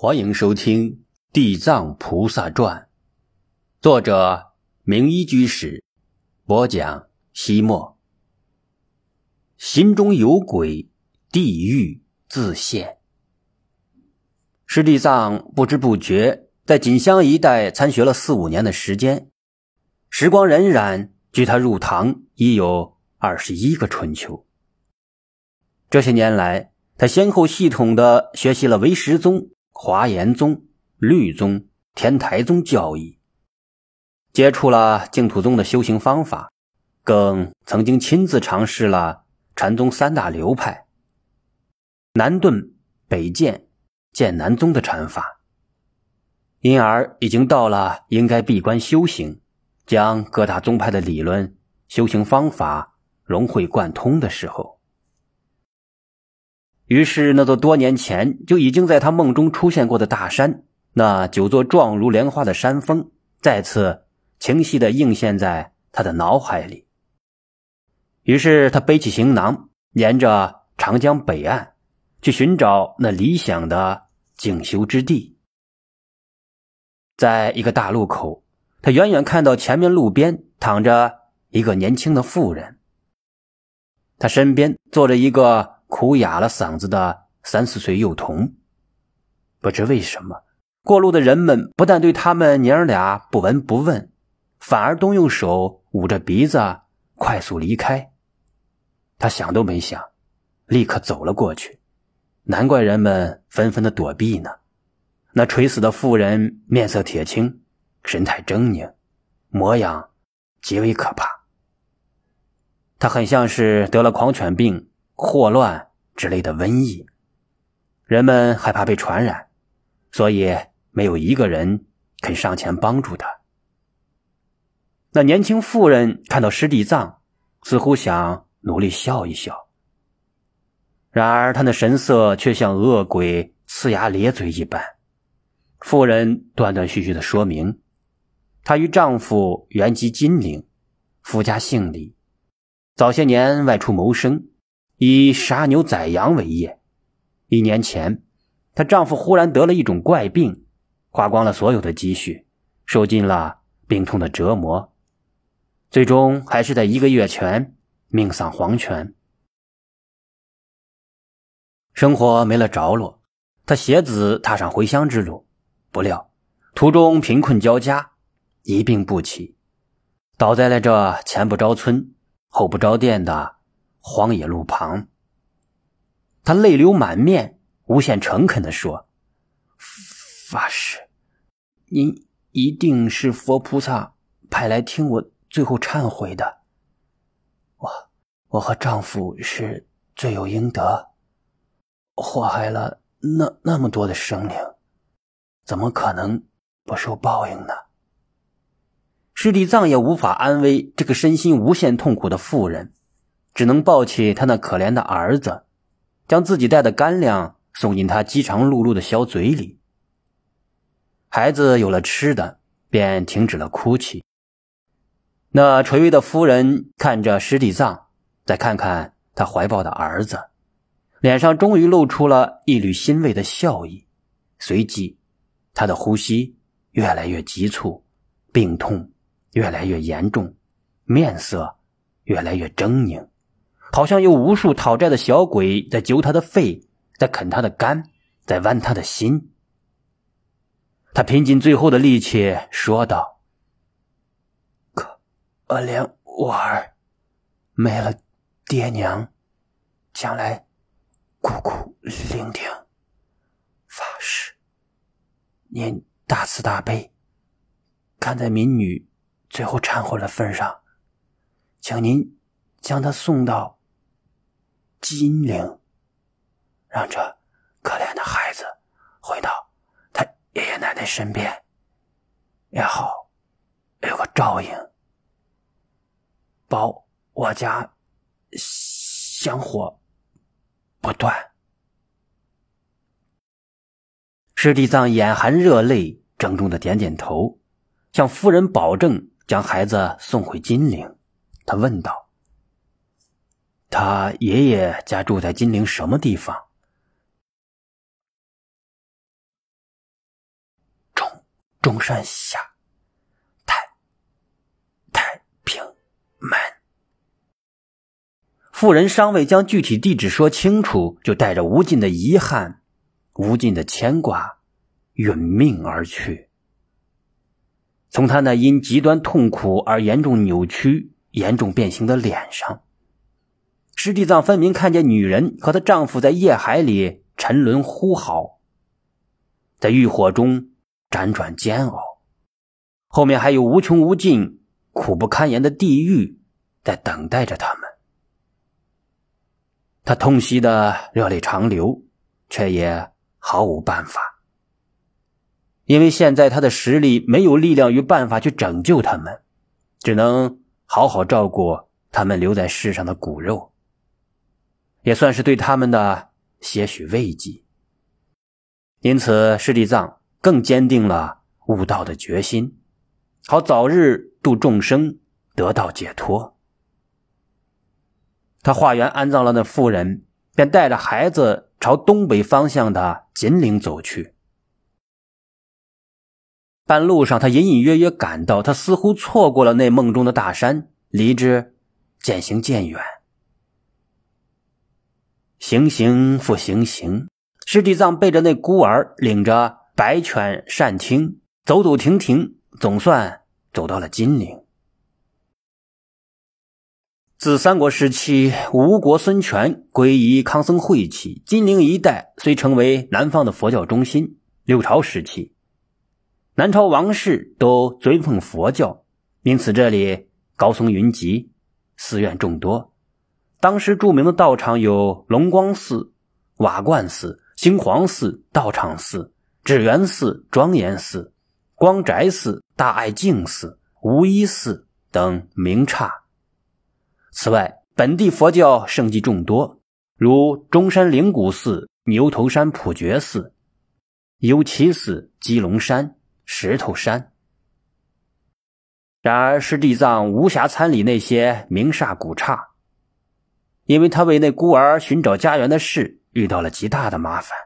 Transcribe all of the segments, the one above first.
欢迎收听《地藏菩萨传》，作者明一居士播讲。西莫心中有鬼，地狱自现。师地藏不知不觉在锦乡一带参学了四五年的时间，时光荏苒，距他入唐已有二十一个春秋。这些年来，他先后系统的学习了唯识宗。华严宗、律宗、天台宗教义，接触了净土宗的修行方法，更曾经亲自尝试了禅宗三大流派——南顿、北渐、剑南宗的禅法，因而已经到了应该闭关修行，将各大宗派的理论、修行方法融会贯通的时候。于是，那座多年前就已经在他梦中出现过的大山，那九座状如莲花的山峰，再次清晰的映现在他的脑海里。于是，他背起行囊，沿着长江北岸去寻找那理想的静修之地。在一个大路口，他远远看到前面路边躺着一个年轻的妇人，他身边坐着一个。哭哑了嗓子的三四岁幼童，不知为什么，过路的人们不但对他们娘儿俩不闻不问，反而都用手捂着鼻子快速离开。他想都没想，立刻走了过去。难怪人们纷纷的躲避呢。那垂死的妇人面色铁青，神态狰狞，模样极为可怕。他很像是得了狂犬病。霍乱之类的瘟疫，人们害怕被传染，所以没有一个人肯上前帮助他。那年轻妇人看到师弟藏，似乎想努力笑一笑，然而她的神色却像恶鬼呲牙咧嘴一般。妇人断断续续的说明，她与丈夫原籍金陵，夫家姓李，早些年外出谋生。以杀牛宰羊为业。一年前，她丈夫忽然得了一种怪病，花光了所有的积蓄，受尽了病痛的折磨，最终还是在一个月前命丧黄泉。生活没了着落，她携子踏上回乡之路，不料途中贫困交加，一病不起，倒在了这前不着村后不着店的。荒野路旁，他泪流满面，无限诚恳地说：“法师，您一定是佛菩萨派来听我最后忏悔的。我，我和丈夫是罪有应得，祸害了那那么多的生灵，怎么可能不受报应呢？”师弟藏也无法安慰这个身心无限痛苦的妇人。只能抱起他那可怜的儿子，将自己带的干粮送进他饥肠辘辘的小嘴里。孩子有了吃的，便停止了哭泣。那垂危的夫人看着尸体葬，再看看他怀抱的儿子，脸上终于露出了一缕欣慰的笑意。随即，他的呼吸越来越急促，病痛越来越严重，面色越来越狰狞。好像有无数讨债的小鬼在揪他的肺，在啃他的肝，在剜他的心。他拼尽最后的力气说道：“可可怜我儿，没了爹娘，将来孤苦伶仃。发誓，您大慈大悲，看在民女最后忏悔的份上，请您将他送到。”金陵，让这可怜的孩子回到他爷爷奶奶身边，也好有个照应，保我家香火不断。师弟藏眼含热泪，郑重的点点头，向夫人保证将孩子送回金陵。他问道。他爷爷家住在金陵什么地方？中中山下，太太平门。妇人尚未将具体地址说清楚，就带着无尽的遗憾、无尽的牵挂，殒命而去。从他那因极端痛苦而严重扭曲、严重变形的脸上，实际上分明看见女人和她丈夫在夜海里沉沦呼号，在欲火中辗转煎熬，后面还有无穷无尽、苦不堪言的地狱在等待着他们。他痛惜的热泪长流，却也毫无办法，因为现在他的实力没有力量与办法去拯救他们，只能好好照顾他们留在世上的骨肉，也算是对他们的些许慰藉。因此，师弟藏更坚定了悟道的决心，好早日度众生，得到解脱。他化缘安葬了那妇人，便带着孩子朝东北方向的锦岭走去。半路上，他隐隐约约感到，他似乎错过了那梦中的大山，离之渐行渐远。行行复行行，师弟藏背着那孤儿，领着白犬善听，走走停停，总算走到了金陵。自三国时期，吴国孙权皈依康僧会起，金陵一带虽成为南方的佛教中心。六朝时期，南朝王室都尊奉佛教，因此这里高僧云集，寺院众多。当时著名的道场有龙光寺、瓦罐寺、兴皇寺、道场寺、智源寺、庄严寺、光宅寺、大爱净寺、无一寺等名刹。此外，本地佛教圣迹众多，如中山灵谷寺、牛头山普觉寺、幽栖寺、鸡龙山、石头山。然而，师地藏无暇参礼那些名刹古刹，因为他为那孤儿寻找家园的事遇到了极大的麻烦。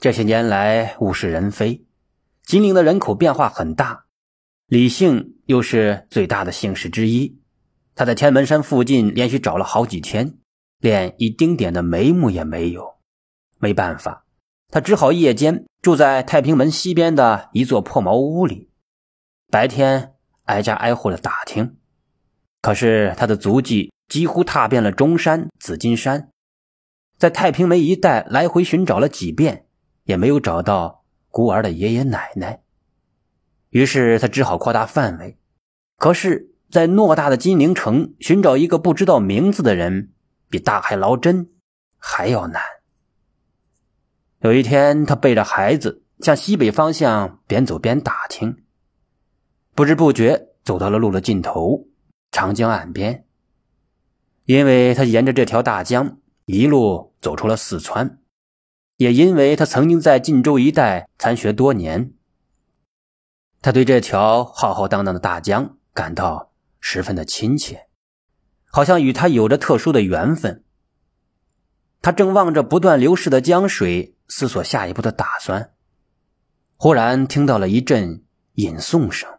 这些年来，物是人非，金陵的人口变化很大。李姓又是最大的姓氏之一，他在天门山附近连续找了好几天，连一丁点的眉目也没有。没办法，他只好夜间住在太平门西边的一座破茅屋里，白天挨家挨户的打听。可是他的足迹几乎踏遍了中山、紫金山，在太平门一带来回寻找了几遍，也没有找到孤儿的爷爷奶奶。于是他只好扩大范围，可是，在偌大的金陵城寻找一个不知道名字的人，比大海捞针还要难。有一天，他背着孩子向西北方向边走边打听，不知不觉走到了路的尽头——长江岸边。因为他沿着这条大江一路走出了四川，也因为他曾经在晋州一带参学多年。他对这条浩浩荡荡的大江感到十分的亲切，好像与他有着特殊的缘分。他正望着不断流逝的江水，思索下一步的打算，忽然听到了一阵吟诵声：“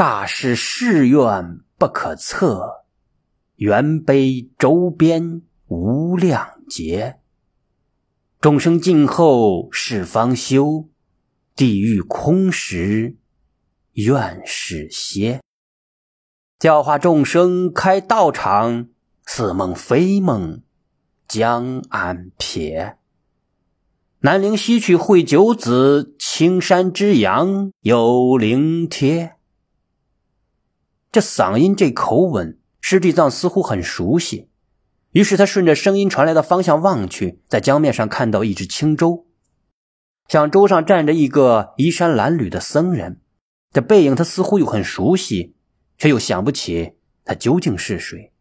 大事誓愿不可测，圆杯周边无量劫。众生静候事方休。”地狱空时，愿是歇。教化众生开道场，似梦非梦，江安撇。南陵西去会九子，青山之阳有灵贴。这嗓音，这口吻，师弟藏似乎很熟悉。于是他顺着声音传来的方向望去，在江面上看到一只轻舟。像舟上站着一个衣衫褴褛的僧人，这背影他似乎又很熟悉，却又想不起他究竟是谁。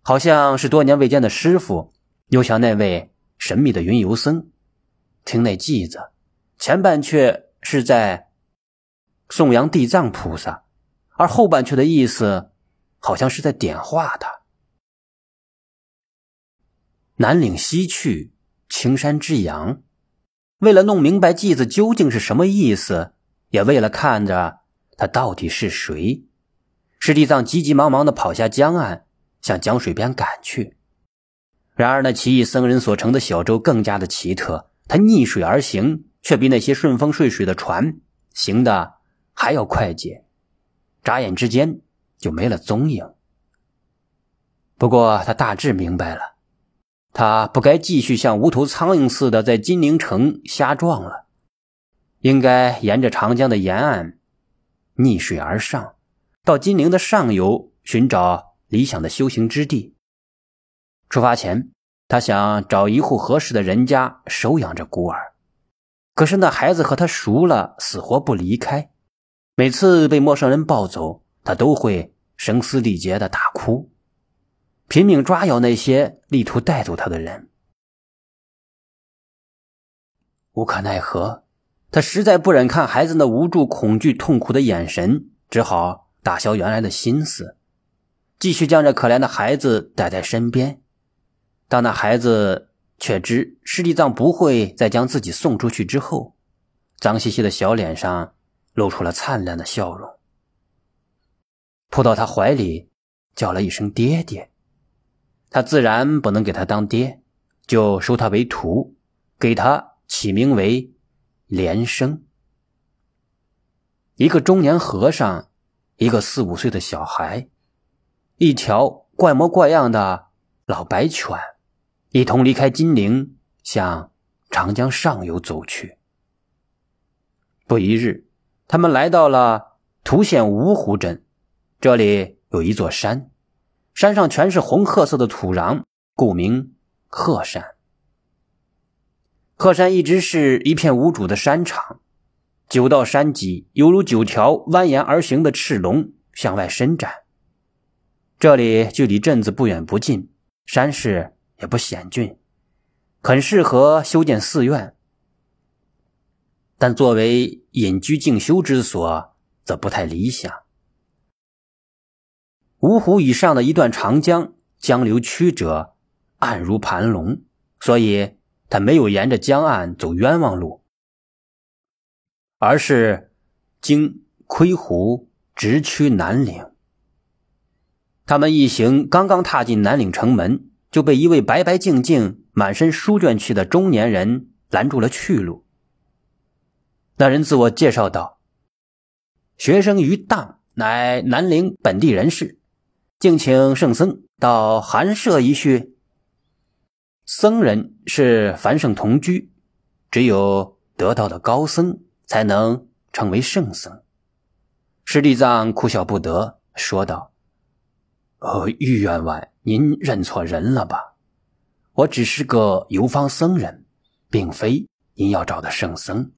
好像是多年未见的师傅，又像那位神秘的云游僧。听那偈子，前半阙是在颂扬地藏菩萨，而后半阙的意思好像是在点化他。南岭西去，青山之阳。为了弄明白季子究竟是什么意思，也为了看着他到底是谁，师弟藏急急忙忙的跑下江岸，向江水边赶去。然而，那奇异僧人所乘的小舟更加的奇特，他逆水而行，却比那些顺风顺水的船行的还要快捷，眨眼之间就没了踪影。不过，他大致明白了，他不该继续像无头苍蝇似的在金陵城瞎撞了，应该沿着长江的沿岸逆水而上，到金陵的上游寻找理想的修行之地。出发前，他想找一户合适的人家收养着孤儿，可是那孩子和他熟了，死活不离开。每次被陌生人抱走，他都会声嘶力竭的大哭，拼命抓咬那些力图带走他的人。无可奈何，他实在不忍看孩子那无助、恐惧、痛苦的眼神，只好打消原来的心思，继续将这可怜的孩子带在身边。当那孩子却知师弟藏不会再将自己送出去之后，脏兮兮的小脸上露出了灿烂的笑容，扑到他怀里，叫了一声“爹爹”。他自然不能给他当爹，就收他为徒，给他起名为连生。一个中年和尚，一个四五岁的小孩，一条怪模怪样的老白犬。一同离开金陵，向长江上游走去。不一日，他们来到了涂县芜湖镇，这里有一座山，山上全是红褐色的土壤，故名鹤山。鹤山一直是一片无主的山场，九道山脊犹如九条蜿蜒而行的赤龙向外伸展。这里距离镇子不远不近，山势。也不险峻，很适合修建寺院。但作为隐居静修之所，则不太理想。芜湖以上的一段长江，江流曲折，暗如盘龙，所以他没有沿着江岸走冤枉路，而是经窥湖直趋南岭。他们一行刚刚踏进南岭城门。就被一位白白净净、满身书卷气的中年人拦住了去路。那人自我介绍道：“学生于当乃南陵本地人士，敬请圣僧到寒舍一叙。僧人是凡圣同居，只有得道的高僧才能成为圣僧。”师弟藏哭笑不得，说道：“呃，玉员外。”您认错人了吧？我只是个游方僧人，并非您要找的圣僧。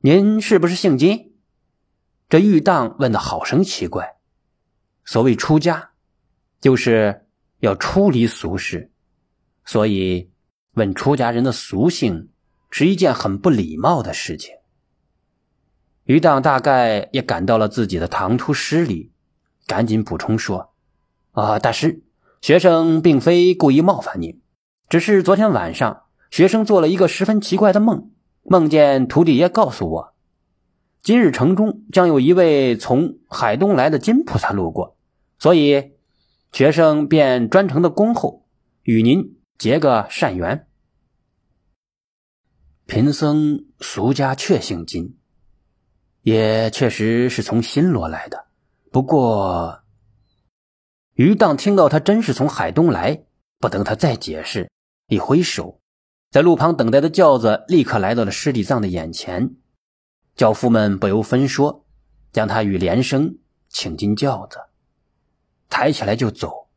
您是不是姓金？这玉当问的好生奇怪。所谓出家，就是要出离俗世，所以问出家人的俗姓是一件很不礼貌的事情。于当大概也感到了自己的唐突失礼，赶紧补充说。啊，大师，学生并非故意冒犯您，只是昨天晚上学生做了一个十分奇怪的梦，梦见徒弟爷告诉我，今日城中将有一位从海东来的金菩萨路过，所以学生便专程的恭候，与您结个善缘。贫僧俗家确姓金，也确实是从新罗来的，不过。于当听到他真是从海东来，不等他再解释，一挥手，在路旁等待的轿子立刻来到了尸体葬的眼前。轿夫们不由分说，将他与连生请进轿子，抬起来就走。